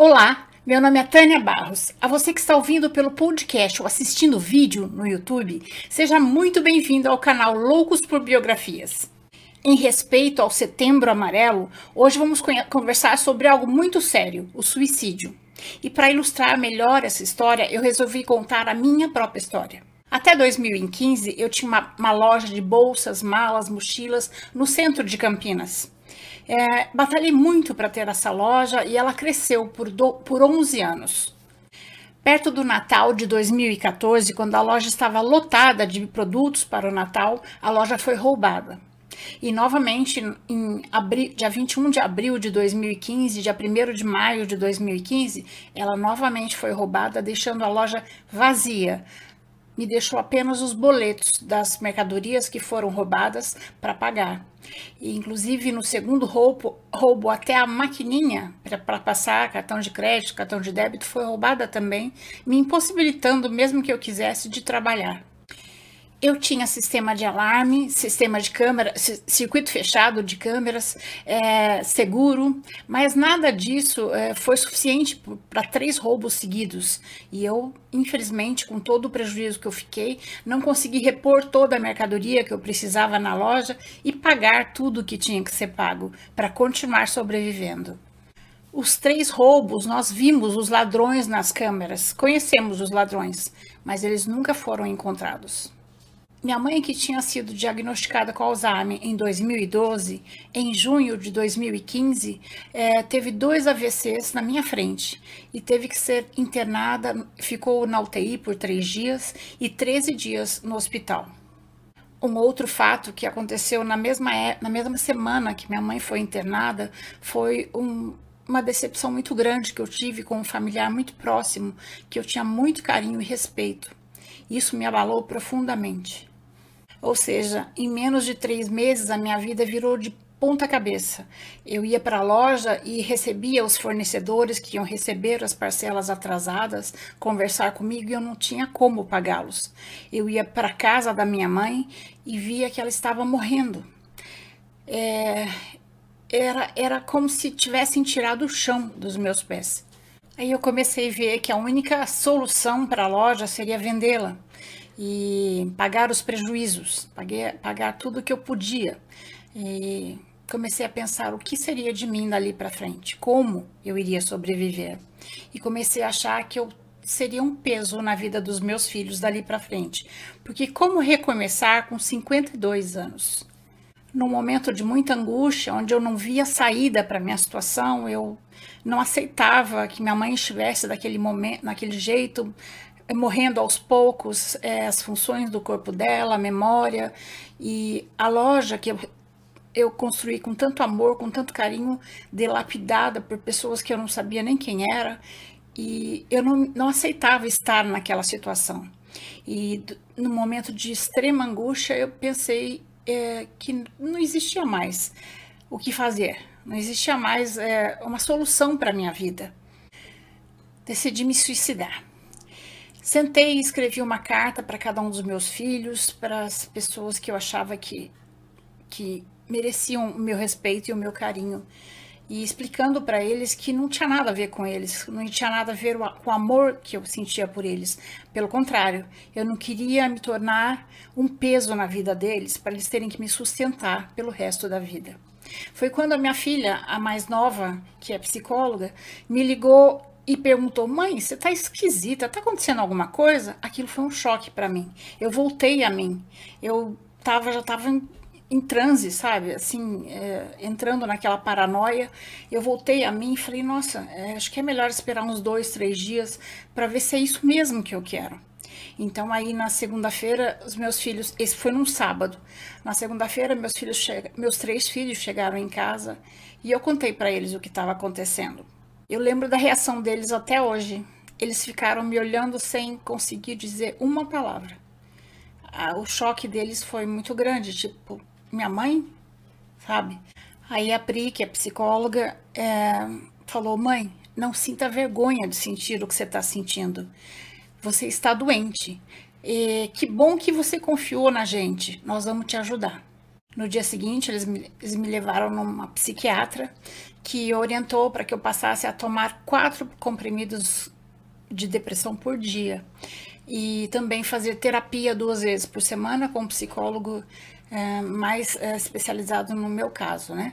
Olá, meu nome é Tânia Barros. A você que está ouvindo pelo podcast ou assistindo o vídeo no YouTube, seja muito bem-vindo ao canal Loucos por Biografias. Em respeito ao Setembro Amarelo, hoje vamos conversar sobre algo muito sério, o suicídio. E para ilustrar melhor essa história, eu resolvi contar a minha própria história. Até 2015, eu tinha uma, uma loja de bolsas, malas, mochilas no centro de Campinas. É, batalhei muito para ter essa loja e ela cresceu por, do, por 11 anos. Perto do Natal de 2014, quando a loja estava lotada de produtos para o Natal, a loja foi roubada. E novamente, em dia 21 de abril de 2015, dia 1 de maio de 2015, ela novamente foi roubada, deixando a loja vazia, me deixou apenas os boletos das mercadorias que foram roubadas para pagar. E, inclusive, no segundo roubo, roubo até a maquininha para passar cartão de crédito, cartão de débito foi roubada também, me impossibilitando, mesmo que eu quisesse, de trabalhar. Eu tinha sistema de alarme, sistema de câmera, circuito fechado de câmeras, é, seguro, mas nada disso é, foi suficiente para três roubos seguidos. E eu, infelizmente, com todo o prejuízo que eu fiquei, não consegui repor toda a mercadoria que eu precisava na loja e pagar tudo que tinha que ser pago para continuar sobrevivendo. Os três roubos, nós vimos os ladrões nas câmeras, conhecemos os ladrões, mas eles nunca foram encontrados. Minha mãe, que tinha sido diagnosticada com Alzheimer em 2012, em junho de 2015, é, teve dois AVCs na minha frente e teve que ser internada, ficou na UTI por três dias e 13 dias no hospital. Um outro fato que aconteceu na mesma, é, na mesma semana que minha mãe foi internada foi um, uma decepção muito grande que eu tive com um familiar muito próximo, que eu tinha muito carinho e respeito. Isso me abalou profundamente. Ou seja, em menos de três meses a minha vida virou de ponta cabeça. Eu ia para a loja e recebia os fornecedores que iam receber as parcelas atrasadas, conversar comigo e eu não tinha como pagá-los. Eu ia para casa da minha mãe e via que ela estava morrendo. É, era, era como se tivessem tirado o chão dos meus pés. Aí eu comecei a ver que a única solução para a loja seria vendê-la e pagar os prejuízos, paguei, pagar tudo que eu podia. E comecei a pensar o que seria de mim dali para frente, como eu iria sobreviver. E comecei a achar que eu seria um peso na vida dos meus filhos dali para frente. Porque como recomeçar com 52 anos? Num momento de muita angústia, onde eu não via saída para minha situação, eu não aceitava que minha mãe estivesse daquele momento, naquele jeito, morrendo aos poucos é, as funções do corpo dela, a memória e a loja que eu, eu construí com tanto amor, com tanto carinho, dilapidada por pessoas que eu não sabia nem quem era e eu não, não aceitava estar naquela situação. E no momento de extrema angústia eu pensei é, que não existia mais o que fazer, não existia mais é, uma solução para a minha vida. Decidi me suicidar. Sentei e escrevi uma carta para cada um dos meus filhos, para as pessoas que eu achava que, que mereciam o meu respeito e o meu carinho. E explicando para eles que não tinha nada a ver com eles, não tinha nada a ver com o amor que eu sentia por eles. Pelo contrário, eu não queria me tornar um peso na vida deles para eles terem que me sustentar pelo resto da vida. Foi quando a minha filha, a mais nova, que é psicóloga, me ligou e perguntou: Mãe, você tá esquisita, tá acontecendo alguma coisa? Aquilo foi um choque para mim. Eu voltei a mim. Eu tava, já tava em, em transe, sabe? Assim, é, entrando naquela paranoia. Eu voltei a mim e falei: Nossa, é, acho que é melhor esperar uns dois, três dias para ver se é isso mesmo que eu quero. Então aí na segunda-feira os meus filhos, esse foi num sábado. Na segunda-feira meus filhos, chega, meus três filhos chegaram em casa e eu contei para eles o que estava acontecendo. Eu lembro da reação deles até hoje. Eles ficaram me olhando sem conseguir dizer uma palavra. O choque deles foi muito grande, tipo, minha mãe, sabe? Aí a Pri, que é psicóloga, é, falou: mãe, não sinta vergonha de sentir o que você está sentindo. Você está doente. E que bom que você confiou na gente. Nós vamos te ajudar. No dia seguinte, eles me, eles me levaram numa psiquiatra que orientou para que eu passasse a tomar quatro comprimidos de depressão por dia e também fazer terapia duas vezes por semana com um psicólogo é, mais é, especializado no meu caso, né?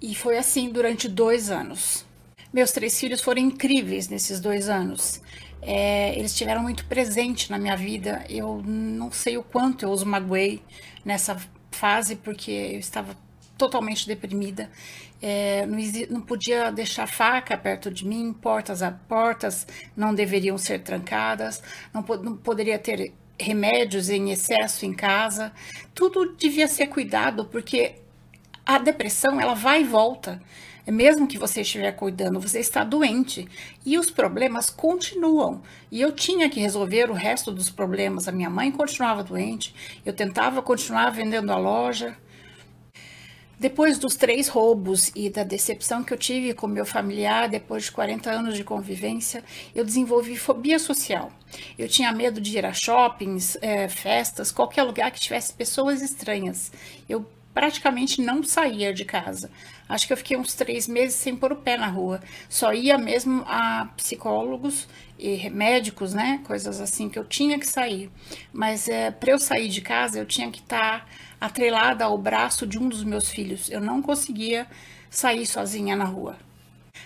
E foi assim durante dois anos. Meus três filhos foram incríveis nesses dois anos. É, eles estiveram muito presentes na minha vida. Eu não sei o quanto eu os magoei nessa fase, porque eu estava totalmente deprimida. É, não, não, podia deixar faca perto de mim, portas a portas não deveriam ser trancadas, não, não poderia ter remédios em excesso em casa. Tudo devia ser cuidado, porque a depressão ela vai e volta. Mesmo que você estiver cuidando, você está doente e os problemas continuam. E eu tinha que resolver o resto dos problemas. A minha mãe continuava doente, eu tentava continuar vendendo a loja. Depois dos três roubos e da decepção que eu tive com meu familiar depois de 40 anos de convivência, eu desenvolvi fobia social. Eu tinha medo de ir a shoppings, é, festas, qualquer lugar que tivesse pessoas estranhas. Eu praticamente não saía de casa. Acho que eu fiquei uns três meses sem pôr o pé na rua. Só ia mesmo a psicólogos e médicos, né? Coisas assim que eu tinha que sair. Mas é, para eu sair de casa, eu tinha que estar tá atrelada ao braço de um dos meus filhos. Eu não conseguia sair sozinha na rua.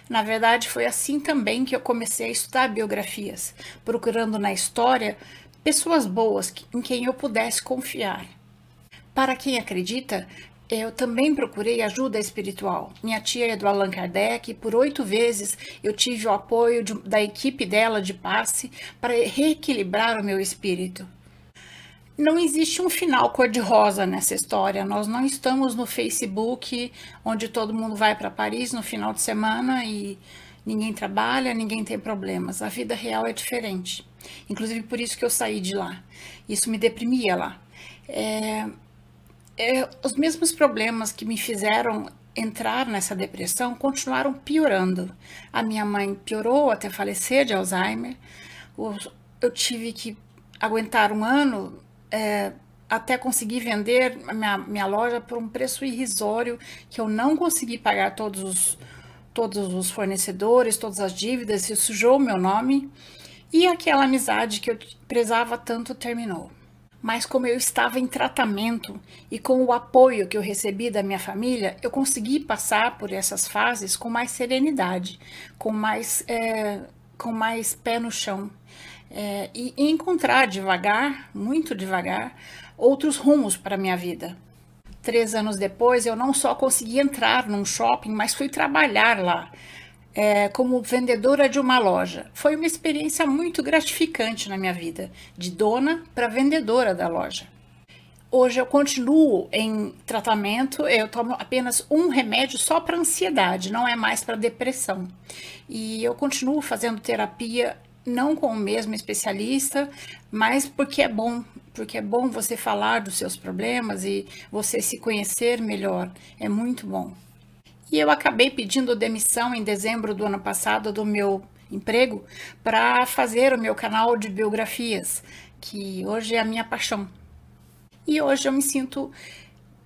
Na verdade, foi assim também que eu comecei a estudar biografias, procurando na história pessoas boas em quem eu pudesse confiar. Para quem acredita, eu também procurei ajuda espiritual. Minha tia é do Allan Kardec e por oito vezes eu tive o apoio de, da equipe dela de passe para reequilibrar o meu espírito. Não existe um final cor-de-rosa nessa história. Nós não estamos no Facebook, onde todo mundo vai para Paris no final de semana e ninguém trabalha, ninguém tem problemas. A vida real é diferente. Inclusive por isso que eu saí de lá. Isso me deprimia lá. É, é, os mesmos problemas que me fizeram entrar nessa depressão continuaram piorando. A minha mãe piorou até falecer de Alzheimer. Eu tive que aguentar um ano é, até conseguir vender minha, minha loja por um preço irrisório que eu não consegui pagar todos os, todos os fornecedores, todas as dívidas, isso sujou meu nome. E aquela amizade que eu prezava tanto terminou mas como eu estava em tratamento e com o apoio que eu recebi da minha família, eu consegui passar por essas fases com mais serenidade, com mais, é, com mais pé no chão. É, e, encontrar devagar, muito devagar, outros rumos para a minha vida. Três anos depois, eu não só consegui entrar num shopping, mas fui trabalhar lá é, como vendedora de uma loja. Foi uma experiência muito gratificante na minha vida, de dona para vendedora da loja. Hoje eu continuo em tratamento, eu tomo apenas um remédio só para ansiedade, não é mais para depressão. E eu continuo fazendo terapia não com o mesmo especialista, mas porque é bom, porque é bom você falar dos seus problemas e você se conhecer melhor. É muito bom. E eu acabei pedindo demissão em dezembro do ano passado do meu emprego para fazer o meu canal de biografias, que hoje é a minha paixão. E hoje eu me sinto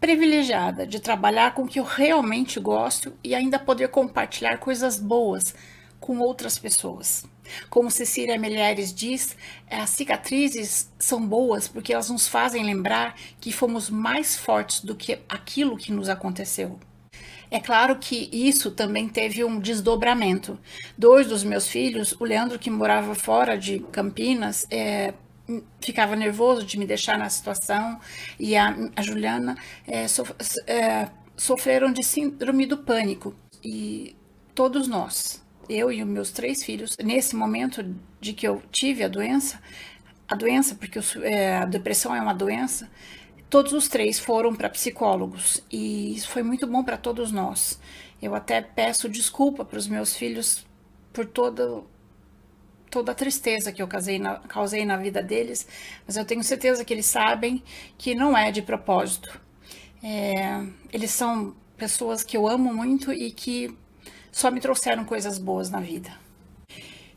privilegiada de trabalhar com o que eu realmente gosto e ainda poder compartilhar coisas boas com outras pessoas. Como Cecília Melheres diz, as cicatrizes são boas porque elas nos fazem lembrar que fomos mais fortes do que aquilo que nos aconteceu. É claro que isso também teve um desdobramento. Dois dos meus filhos, o Leandro, que morava fora de Campinas, é, ficava nervoso de me deixar na situação, e a, a Juliana é, sof, é, sofreram de síndrome do pânico. E todos nós, eu e os meus três filhos, nesse momento de que eu tive a doença, a doença, porque é, a depressão é uma doença, Todos os três foram para psicólogos e isso foi muito bom para todos nós. Eu até peço desculpa para os meus filhos por toda toda a tristeza que eu causei na, causei na vida deles, mas eu tenho certeza que eles sabem que não é de propósito. É, eles são pessoas que eu amo muito e que só me trouxeram coisas boas na vida.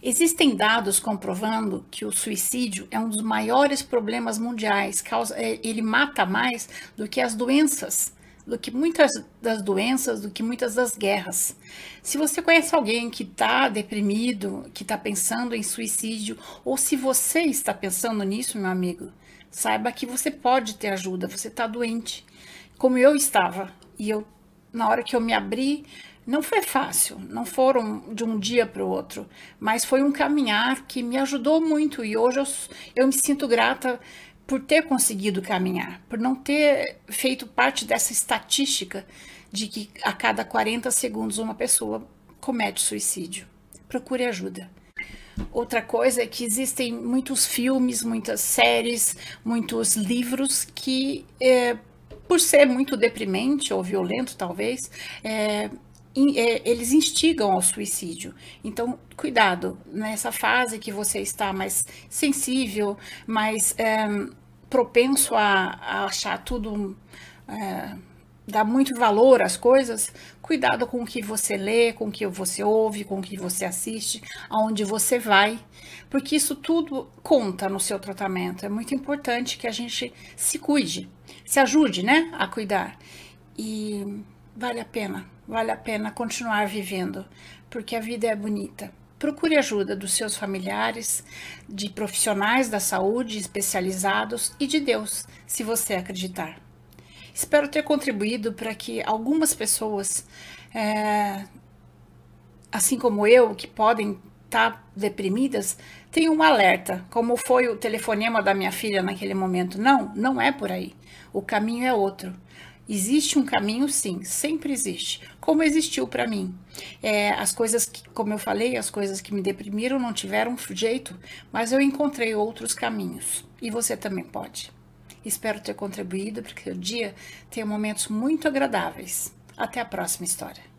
Existem dados comprovando que o suicídio é um dos maiores problemas mundiais, causa, é, ele mata mais do que as doenças, do que muitas das doenças, do que muitas das guerras. Se você conhece alguém que está deprimido, que está pensando em suicídio, ou se você está pensando nisso, meu amigo, saiba que você pode ter ajuda, você está doente, como eu estava. E eu, na hora que eu me abri, não foi fácil, não foram de um dia para o outro, mas foi um caminhar que me ajudou muito e hoje eu, eu me sinto grata por ter conseguido caminhar, por não ter feito parte dessa estatística de que a cada 40 segundos uma pessoa comete suicídio. Procure ajuda. Outra coisa é que existem muitos filmes, muitas séries, muitos livros que, é, por ser muito deprimente ou violento, talvez, é, eles instigam ao suicídio. Então, cuidado nessa fase que você está mais sensível, mais é, propenso a, a, achar tudo. É, dar muito valor às coisas, cuidado com o que você lê, com o que você ouve, com o que você assiste, aonde você vai, porque isso tudo conta no seu tratamento. É muito importante que a gente se cuide, se ajude, né, a cuidar. E vale a pena, vale a pena continuar vivendo, porque a vida é bonita. Procure ajuda dos seus familiares, de profissionais da saúde especializados e de Deus, se você acreditar. Espero ter contribuído para que algumas pessoas, é, assim como eu, que podem estar tá deprimidas, tenham um alerta, como foi o telefonema da minha filha naquele momento. Não, não é por aí. O caminho é outro. Existe um caminho, sim, sempre existe, como existiu para mim. É, as coisas que, como eu falei, as coisas que me deprimiram não tiveram jeito, mas eu encontrei outros caminhos e você também pode. Espero ter contribuído para que o dia tenha momentos muito agradáveis. Até a próxima história.